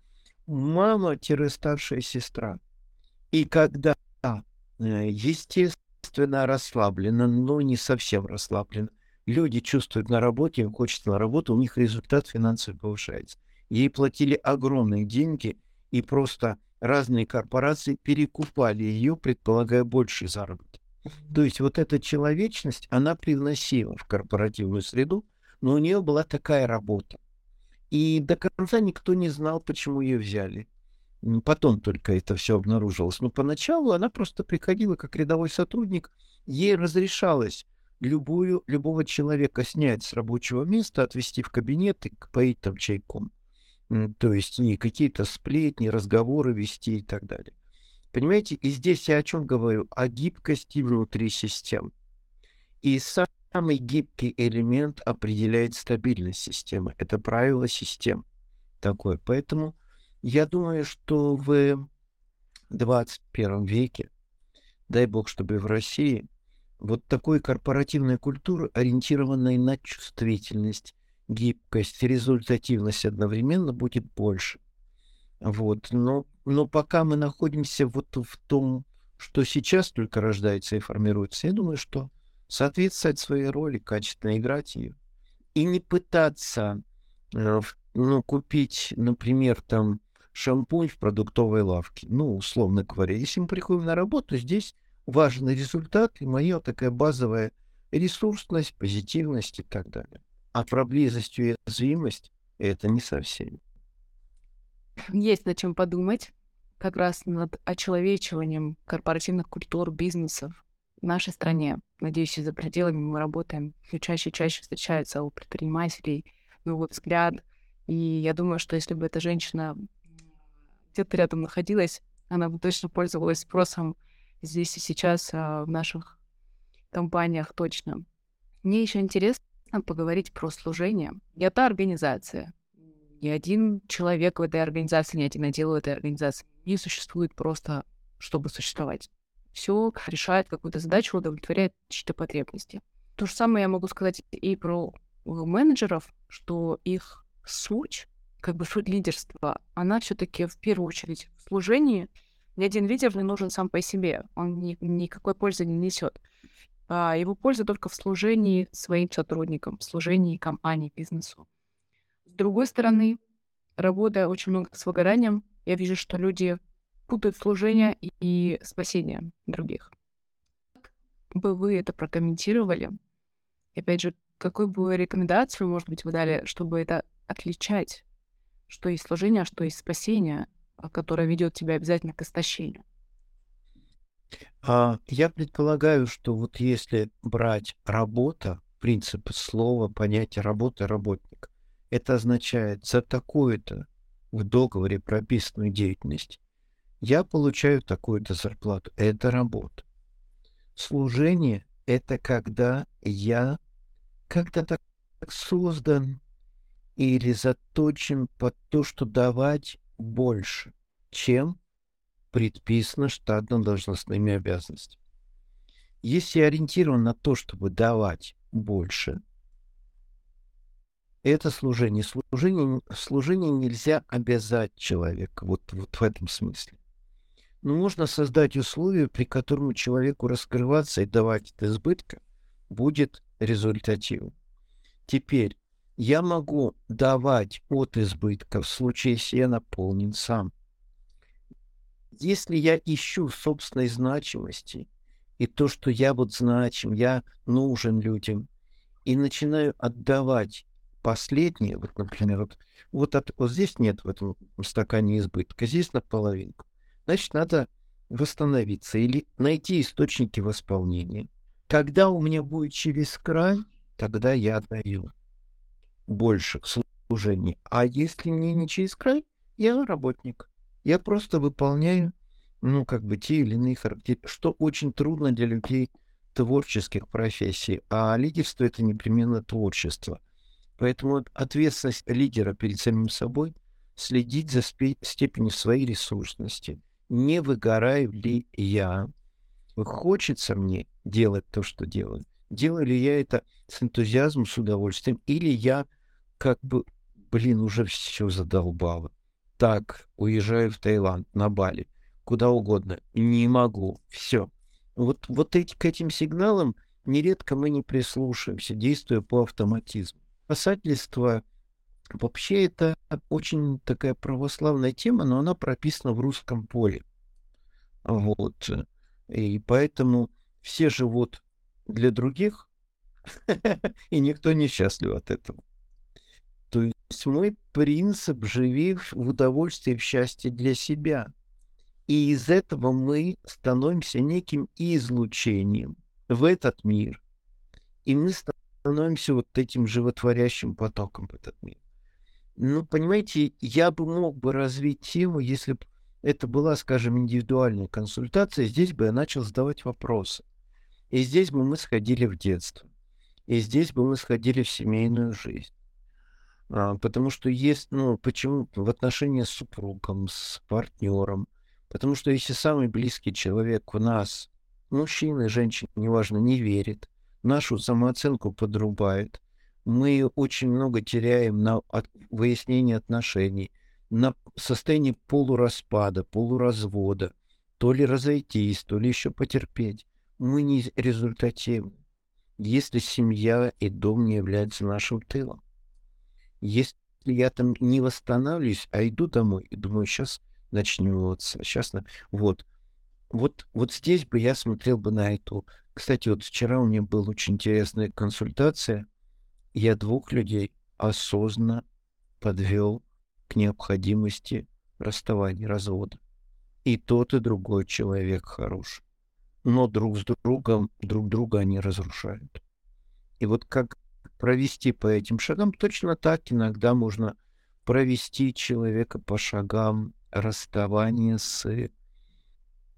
мама-старшая сестра. И когда, э, естественно, расслаблена, но не совсем расслаблена, люди чувствуют на работе, им хочется на работу, у них результат финансовый повышается. Ей платили огромные деньги, и просто разные корпорации перекупали ее, предполагая больший заработок. То есть вот эта человечность, она привносила в корпоративную среду, но у нее была такая работа. И до конца никто не знал, почему ее взяли. Потом только это все обнаружилось. Но поначалу она просто приходила как рядовой сотрудник, ей разрешалось любую, любого человека снять с рабочего места, отвезти в кабинет и поить там чайком. То есть не какие-то сплетни, разговоры вести и так далее. Понимаете, и здесь я о чем говорю? О гибкости внутри систем. И самый гибкий элемент определяет стабильность системы. Это правило систем такое. Поэтому я думаю, что в 21 веке, дай бог, чтобы в России, вот такой корпоративной культуры, ориентированной на чувствительность, гибкость, результативность одновременно будет больше. Вот. Но Но пока мы находимся вот в том, что сейчас только рождается и формируется, я думаю, что соответствовать своей роли, качественно играть ее. И не пытаться э, ну, купить, например, там шампунь в продуктовой лавке. Ну, условно говоря, если мы приходим на работу, здесь важный результат и моя такая базовая ресурсность, позитивность и так далее. А про близость и уязвимость это не совсем. Есть над чем подумать. Как раз над очеловечиванием корпоративных культур, бизнесов в нашей стране. Надеюсь, и за пределами мы работаем. Все чаще и чаще встречаются у предпринимателей новый взгляд. И я думаю, что если бы эта женщина где-то рядом находилась, она бы точно пользовалась спросом здесь и сейчас а, в наших компаниях точно. Мне еще интересно поговорить про служение. Я та организация. Ни один человек в этой организации, ни один отдел в этой организации не существует просто, чтобы существовать. Все решает какую-то задачу, удовлетворяет чьи-то потребности. То же самое я могу сказать и про менеджеров, что их суть, как бы суть лидерства, она все-таки в первую очередь в служении. Ни один лидер не нужен сам по себе, он ни, никакой пользы не несет. А его польза только в служении своим сотрудникам, в служении компании, бизнесу. Другой стороны, работая очень много с выгоранием, я вижу, что люди путают служение и, спасение других. Как бы вы это прокомментировали? И опять же, какую бы рекомендацию, может быть, вы дали, чтобы это отличать, что есть служение, а что есть спасение, которое ведет тебя обязательно к истощению? А, я предполагаю, что вот если брать работа, принцип слова, понятие работа, работник, это означает за такую-то в договоре прописанную деятельность я получаю такую-то зарплату. Это работа. Служение — это когда я как-то так создан или заточен под то, что давать больше, чем предписано штатно-должностными обязанностями. Если ориентирован на то, чтобы давать больше, это служение. Служение, служение нельзя обязать человека, вот, вот в этом смысле. Но можно создать условия, при котором человеку раскрываться и давать от избытка будет результативным. Теперь я могу давать от избытка в случае, если я наполнен сам. Если я ищу собственной значимости и то, что я вот значим, я нужен людям, и начинаю отдавать последнее, вот, например, вот, вот, от, вот здесь нет в этом стакане избытка, здесь наполовинку, значит, надо восстановиться или найти источники восполнения. Когда у меня будет через край, тогда я отдаю больше служений. А если мне не через край, я работник. Я просто выполняю, ну, как бы те или иные характеристики, что очень трудно для людей творческих профессий. А лидерство — это непременно творчество. Поэтому ответственность лидера перед самим собой — следить за степенью своей ресурсности. Не выгораю ли я? Хочется мне делать то, что делаю? Делаю ли я это с энтузиазмом, с удовольствием? Или я как бы, блин, уже все задолбало. Так, уезжаю в Таиланд, на Бали, куда угодно. Не могу. Все. Вот, вот эти, к этим сигналам нередко мы не прислушиваемся, действуя по автоматизму. Спасательство вообще это очень такая православная тема, но она прописана в русском поле. Вот. И поэтому все живут для других, [laughs] и никто не счастлив от этого. То есть мой принцип живи в удовольствии, в счастье для себя. И из этого мы становимся неким излучением в этот мир. И мы становимся вот этим животворящим потоком в этот мир. Ну, понимаете, я бы мог бы развить тему, если бы это была, скажем, индивидуальная консультация, здесь бы я начал задавать вопросы. И здесь бы мы сходили в детство. И здесь бы мы сходили в семейную жизнь. А, потому что есть, ну, почему в отношении с супругом, с партнером. Потому что если самый близкий человек в нас, мужчина и женщина, неважно, не верит, нашу самооценку подрубает, мы очень много теряем на от, выяснение отношений, на состоянии полураспада, полуразвода, то ли разойтись, то ли еще потерпеть. Мы не результативны. Если семья и дом не являются нашим тылом. Если я там не восстанавливаюсь, а иду домой и думаю, сейчас начнется, сейчас... Вот. Вот, вот здесь бы я смотрел бы на эту. Кстати, вот вчера у меня была очень интересная консультация. Я двух людей осознанно подвел к необходимости расставания, развода. И тот, и другой человек хорош. Но друг с другом, друг друга они разрушают. И вот как провести по этим шагам, точно так иногда можно провести человека по шагам расставания с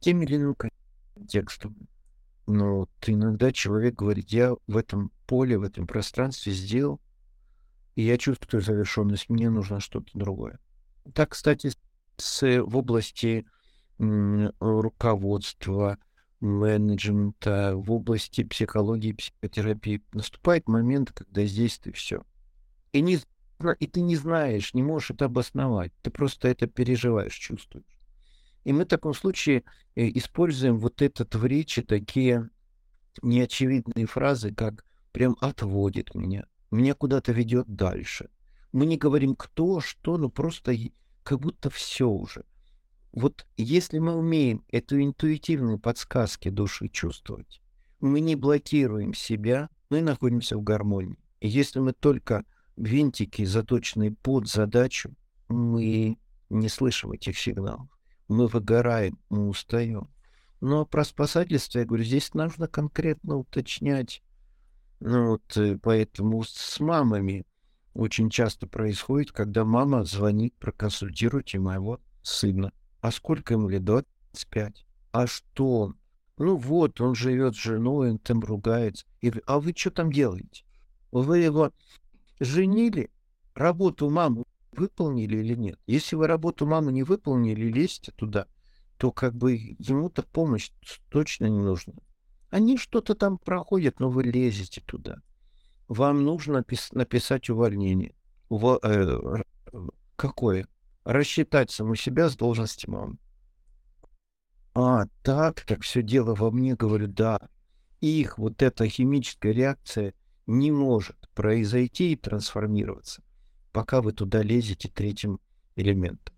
тем или иным контекстом. Но вот иногда человек говорит, я в этом поле, в этом пространстве сделал и я чувствую завершенность, мне нужно что-то другое. Так, кстати, с, в области руководства, менеджмента, в области психологии, психотерапии наступает момент, когда здесь ты все. И, не, и ты не знаешь, не можешь это обосновать, ты просто это переживаешь, чувствуешь. И мы в таком случае э, используем вот этот в речи такие неочевидные фразы, как прям отводит меня, меня куда-то ведет дальше. Мы не говорим кто, что, но просто как будто все уже. Вот если мы умеем эту интуитивную подсказки души чувствовать, мы не блокируем себя, мы находимся в гармонии. И если мы только винтики, заточенные под задачу, мы не слышим этих сигналов. Мы выгораем, мы устаем. Но про спасательство, я говорю, здесь нужно конкретно уточнять, ну вот э, поэтому с мамами очень часто происходит, когда мама звонит, проконсультируйте моего сына. А сколько ему лет? 25. А что он? Ну вот, он живет с женой, он там ругается. И, а вы что там делаете? Вы его женили? Работу мамы выполнили или нет? Если вы работу мамы не выполнили, лезьте туда, то как бы ему-то помощь точно не нужна. Они что-то там проходят, но вы лезете туда. Вам нужно написать увольнение. Уво... Э, какое? Рассчитать саму себя с должности мамы. А, так, так все дело во мне, говорю, да. Их вот эта химическая реакция не может произойти и трансформироваться, пока вы туда лезете третьим элементом.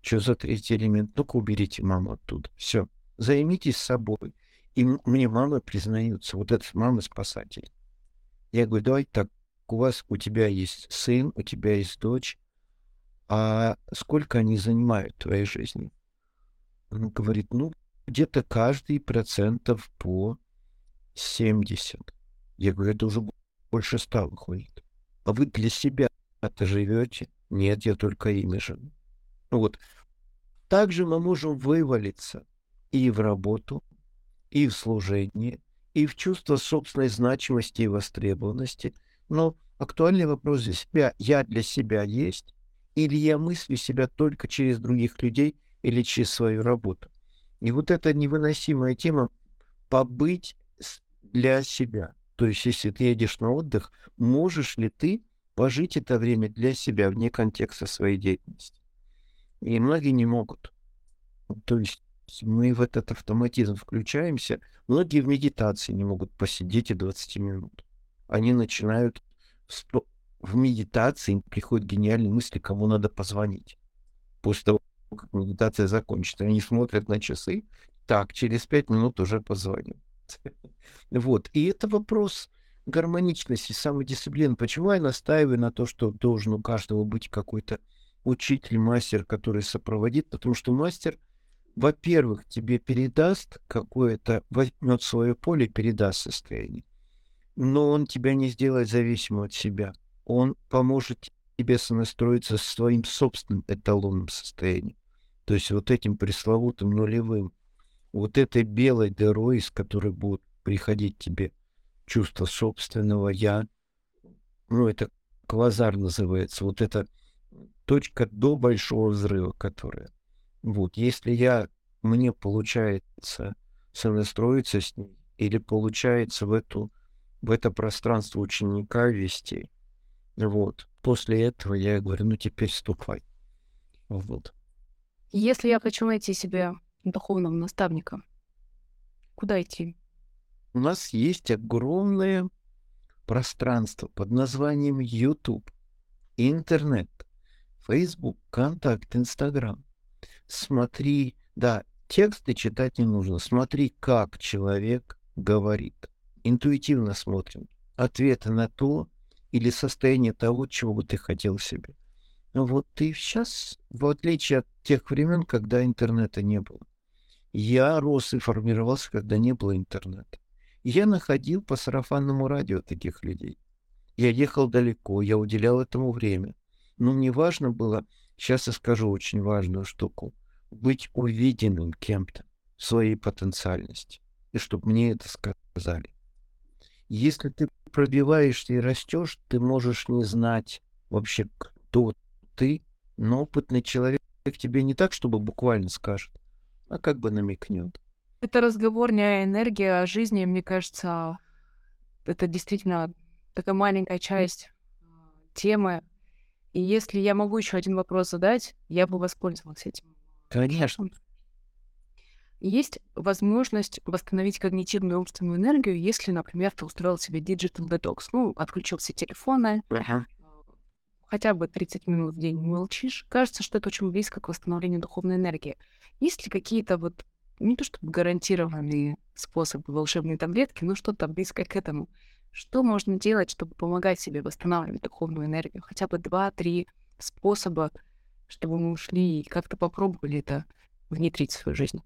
Что за третий элемент? Ну-ка уберите маму оттуда. Все. Займитесь собой. И мне мамы признаются, вот это мама спасатель. Я говорю, давай так, у вас, у тебя есть сын, у тебя есть дочь, а сколько они занимают твоей жизни? Он говорит, ну, где-то каждый процентов по 70. Я говорю, это уже больше ста выходит. А вы для себя это живете? Нет, я только ими живу. Вот. Также мы можем вывалиться и в работу, и в служении, и в чувство собственной значимости и востребованности. Но актуальный вопрос для себя, я для себя есть, или я мыслю себя только через других людей или через свою работу. И вот эта невыносимая тема побыть для себя. То есть, если ты едешь на отдых, можешь ли ты пожить это время для себя вне контекста своей деятельности? И многие не могут. То есть мы в этот автоматизм включаемся. Многие в медитации не могут посидеть и 20 минут. Они начинают в медитации им приходят гениальные мысли, кому надо позвонить. После того, как медитация закончится, они смотрят на часы, так, через пять минут уже позвоню. [laughs] Вот. И это вопрос гармоничности, самодисциплины. Почему я настаиваю на то, что должен у каждого быть какой-то учитель, мастер, который сопроводит? Потому что мастер — во-первых, тебе передаст какое-то, возьмет свое поле, передаст состояние, но он тебя не сделает зависимым от себя. Он поможет тебе сонастроиться с своим собственным эталонным состоянием. То есть вот этим пресловутым нулевым, вот этой белой дырой, из которой будут приходить тебе чувство собственного «я», ну, это квазар называется, вот эта точка до большого взрыва, которая вот, если я, мне получается сонастроиться с ней, или получается в, эту, в это пространство ученика вести, вот, после этого я говорю, ну теперь ступай. Вот. Если я хочу найти себе духовного наставника, куда идти? У нас есть огромное пространство под названием YouTube, интернет, Facebook, Контакт, Инстаграм. Смотри, да, тексты читать не нужно. Смотри, как человек говорит. Интуитивно смотрим. Ответы на то или состояние того, чего бы ты хотел себе. Вот и сейчас, в отличие от тех времен, когда интернета не было. Я рос и формировался, когда не было интернета. Я находил по сарафанному радио таких людей. Я ехал далеко, я уделял этому время. Но мне важно было, сейчас я скажу очень важную штуку, быть увиденным кем-то в своей потенциальности. И чтобы мне это сказали. Если ты пробиваешься и растешь, ты можешь не знать вообще, кто ты, но опытный человек тебе не так, чтобы буквально скажет, а как бы намекнет. Это разговор не о энергии, а о жизни, мне кажется, это действительно такая маленькая часть а, темы. И если я могу еще один вопрос задать, я бы воспользовалась этим. Конечно. Есть возможность восстановить когнитивную умственную энергию, если, например, ты устроил себе digital detox, ну, отключил все телефоны, uh-huh хотя бы 30 минут в день молчишь, кажется, что это очень близко к восстановлению духовной энергии. Есть ли какие-то вот не то чтобы гарантированные способы волшебной таблетки, но что-то близкое к этому? Что можно делать, чтобы помогать себе восстанавливать духовную энергию? Хотя бы два-три способа, чтобы мы ушли и как-то попробовали это внедрить в свою жизнь.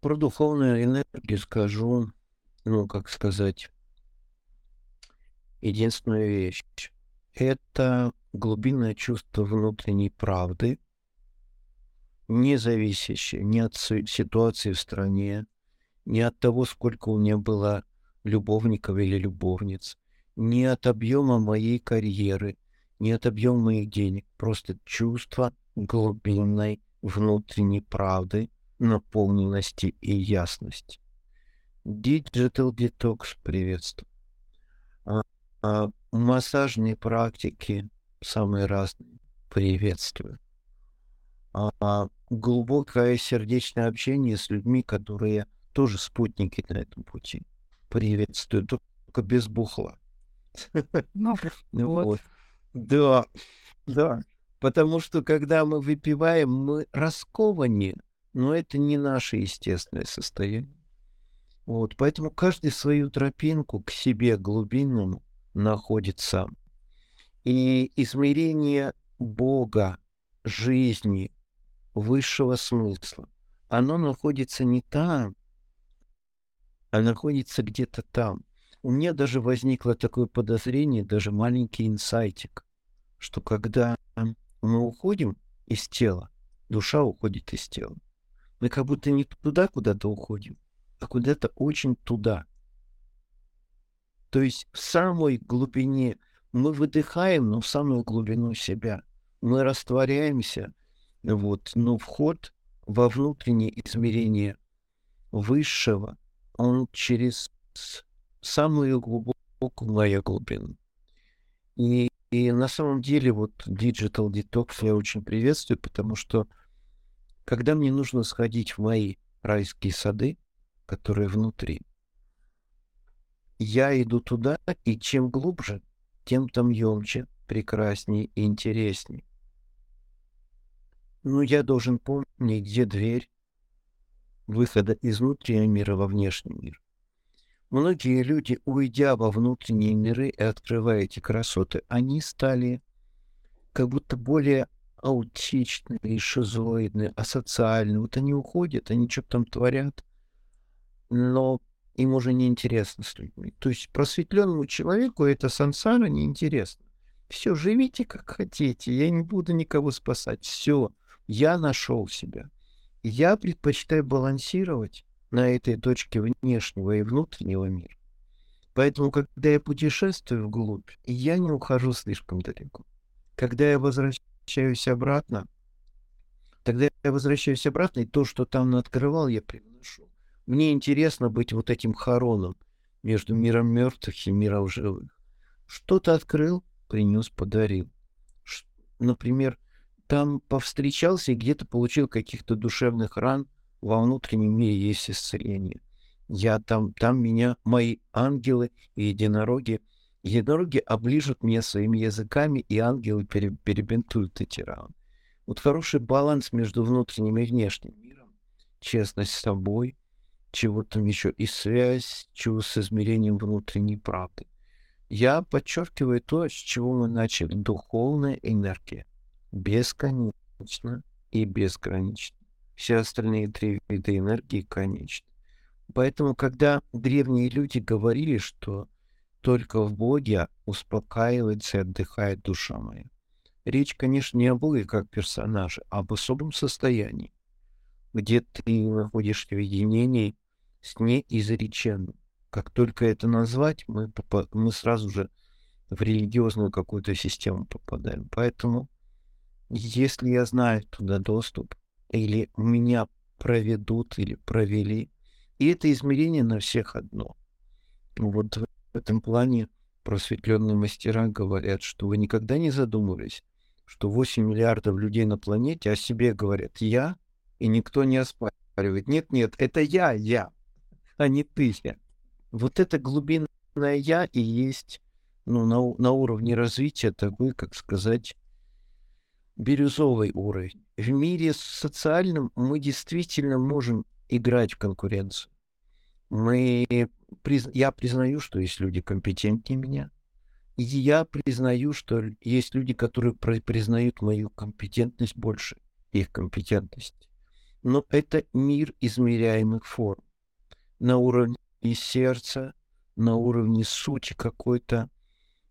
Про духовную энергию скажу, ну, как сказать, единственную вещь это глубинное чувство внутренней правды, не зависящее ни от ситуации в стране, ни от того, сколько у меня было любовников или любовниц, ни от объема моей карьеры, ни от объема моих денег. Просто чувство глубинной внутренней правды, наполненности и ясности. Digital Detox приветствую. А, а, массажные практики самые разные приветствую. А, глубокое сердечное общение с людьми, которые тоже спутники на этом пути. Приветствую, только без бухла. [laughs] Ну, вот. Да, да. Потому что когда мы выпиваем, мы раскованнее, но это не наше естественное состояние. Вот, поэтому каждый свою тропинку к себе глубинному находится. И измерение Бога, жизни, высшего смысла, оно находится не там, а находится где-то там. У меня даже возникло такое подозрение, даже маленький инсайтик, что когда мы уходим из тела, душа уходит из тела, мы как будто не туда куда-то уходим, а куда-то очень туда. То есть в самой глубине мы выдыхаем, но в самую глубину себя. Мы растворяемся, вот, но вход во внутреннее измерение высшего, он через самую глубокую глубину. И, и на самом деле вот Digital Detox я очень приветствую, потому что когда мне нужно сходить в мои райские сады, которые внутри, я иду туда, и чем глубже, тем там емче, прекрасней и интересней. Но я должен помнить, где дверь выхода из внутреннего мира во внешний мир. Многие люди, уйдя во внутренние миры и открывая эти красоты, они стали как будто более аутичные, шизоидные, асоциальные. Вот они уходят, они что-то там творят, но им уже не интересно с людьми. То есть просветленному человеку это сансара неинтересно. Все, живите как хотите, я не буду никого спасать. Все, я нашел себя. Я предпочитаю балансировать на этой точке внешнего и внутреннего мира. Поэтому, когда я путешествую вглубь, я не ухожу слишком далеко. Когда я возвращаюсь обратно, тогда я возвращаюсь обратно, и то, что там открывал, я приношу. Мне интересно быть вот этим хороном между миром мертвых и миром живых. Что-то открыл, принес, подарил. Например, там повстречался и где-то получил каких-то душевных ран, во внутреннем мире есть исцеление. Я там, там меня, мои ангелы и единороги, единороги оближут меня своими языками, и ангелы пере, перебинтуют эти раны. Вот хороший баланс между внутренним и внешним миром, честность с собой, чего там еще, и связь чего с измерением внутренней правды. Я подчеркиваю то, с чего мы начали. Духовная энергия. Бесконечно и безгранично. Все остальные три вида энергии конечны. Поэтому, когда древние люди говорили, что только в Боге успокаивается и отдыхает душа моя, речь, конечно, не о Боге как персонаже, а об особом состоянии, где ты находишься в единении с неизреченным. Как только это назвать, мы, мы сразу же в религиозную какую-то систему попадаем. Поэтому, если я знаю туда доступ, или меня проведут, или провели, и это измерение на всех одно. Вот в этом плане просветленные мастера говорят, что вы никогда не задумывались, что 8 миллиардов людей на планете о себе говорят «я», и никто не оспаривает. Нет, нет, это я, я, а не ты, я. Вот это глубинное «я» и есть ну, на, на уровне развития такой, как сказать, бирюзовый уровень. В мире социальном мы действительно можем играть в конкуренцию. Мы, я признаю, что есть люди компетентнее меня. И я признаю, что есть люди, которые признают мою компетентность больше их компетентность. Но это мир измеряемых форм. На уровне сердца, на уровне сути какой-то.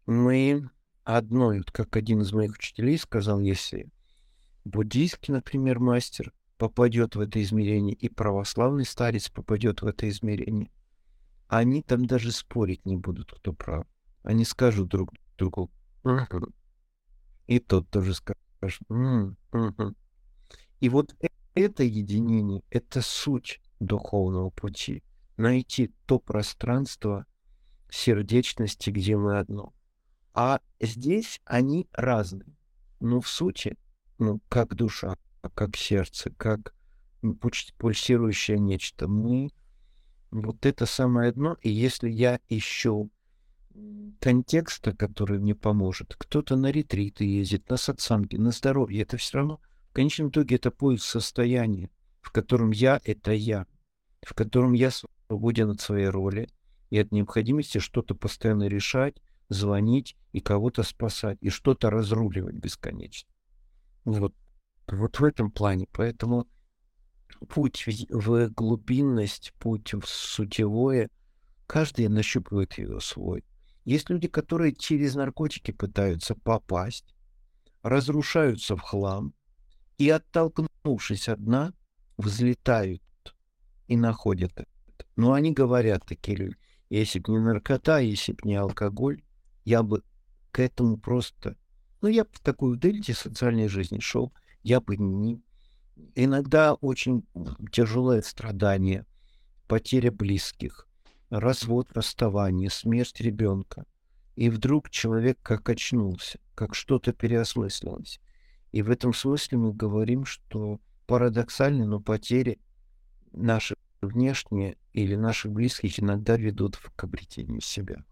Мы одной, вот как один из моих учителей сказал, если буддийский, например, мастер попадет в это измерение, и православный старец попадет в это измерение, они там даже спорить не будут, кто прав. Они скажут друг другу, и тот тоже скажет. И вот э, это единение, это суть духовного пути найти то пространство сердечности, где мы одно. А здесь они разные. Но в сути, ну, как душа, как сердце, как пульсирующее нечто. Мы вот это самое одно. И если я ищу контекста, который мне поможет, кто-то на ретриты ездит, на сатсанги, на здоровье, это все равно в конечном итоге это поиск состояния, в котором я — это я, в котором я свободен от своей роли и от необходимости что-то постоянно решать, звонить и кого-то спасать, и что-то разруливать бесконечно. Вот, вот в этом плане. Поэтому путь в, в глубинность, путь в сутевое, каждый нащупывает его свой. Есть люди, которые через наркотики пытаются попасть, разрушаются в хлам, и, оттолкнувшись от дна, взлетают и находят но они говорят, такие люди, если бы не наркота, если бы не алкоголь, я бы к этому просто... Ну, я бы в такую дельте социальной жизни шел, я бы не... Иногда очень тяжелое страдание, потеря близких, развод, расставание, смерть ребенка. И вдруг человек как очнулся, как что-то переосмыслилось. И в этом смысле мы говорим, что парадоксально, но потери наши внешние или наших близких иногда ведут к обретению себя.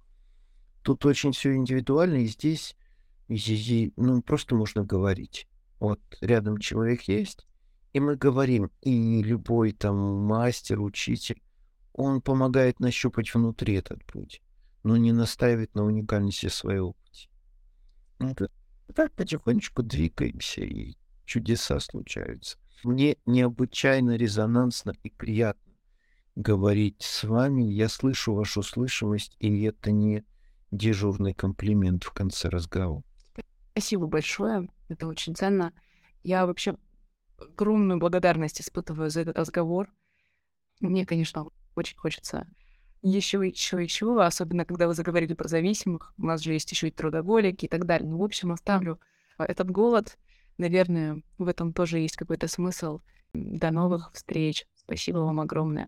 Тут очень все индивидуально, и здесь, здесь ну, просто можно говорить. Вот рядом человек есть, и мы говорим, и любой там мастер, учитель, он помогает нащупать внутри этот путь, но не настаивает на уникальности своего пути. Вот. Так потихонечку двигаемся, и чудеса случаются. Мне необычайно резонансно и приятно говорить с вами. Я слышу вашу слышимость, и это не дежурный комплимент в конце разговора. Спасибо большое. Это очень ценно. Я вообще огромную благодарность испытываю за этот разговор. Мне, конечно, очень хочется еще, еще, еще, особенно когда вы заговорили про зависимых. У нас же есть еще и трудоголики и так далее. Ну, в общем, оставлю этот голод. Наверное, в этом тоже есть какой-то смысл. До новых встреч. Спасибо вам огромное.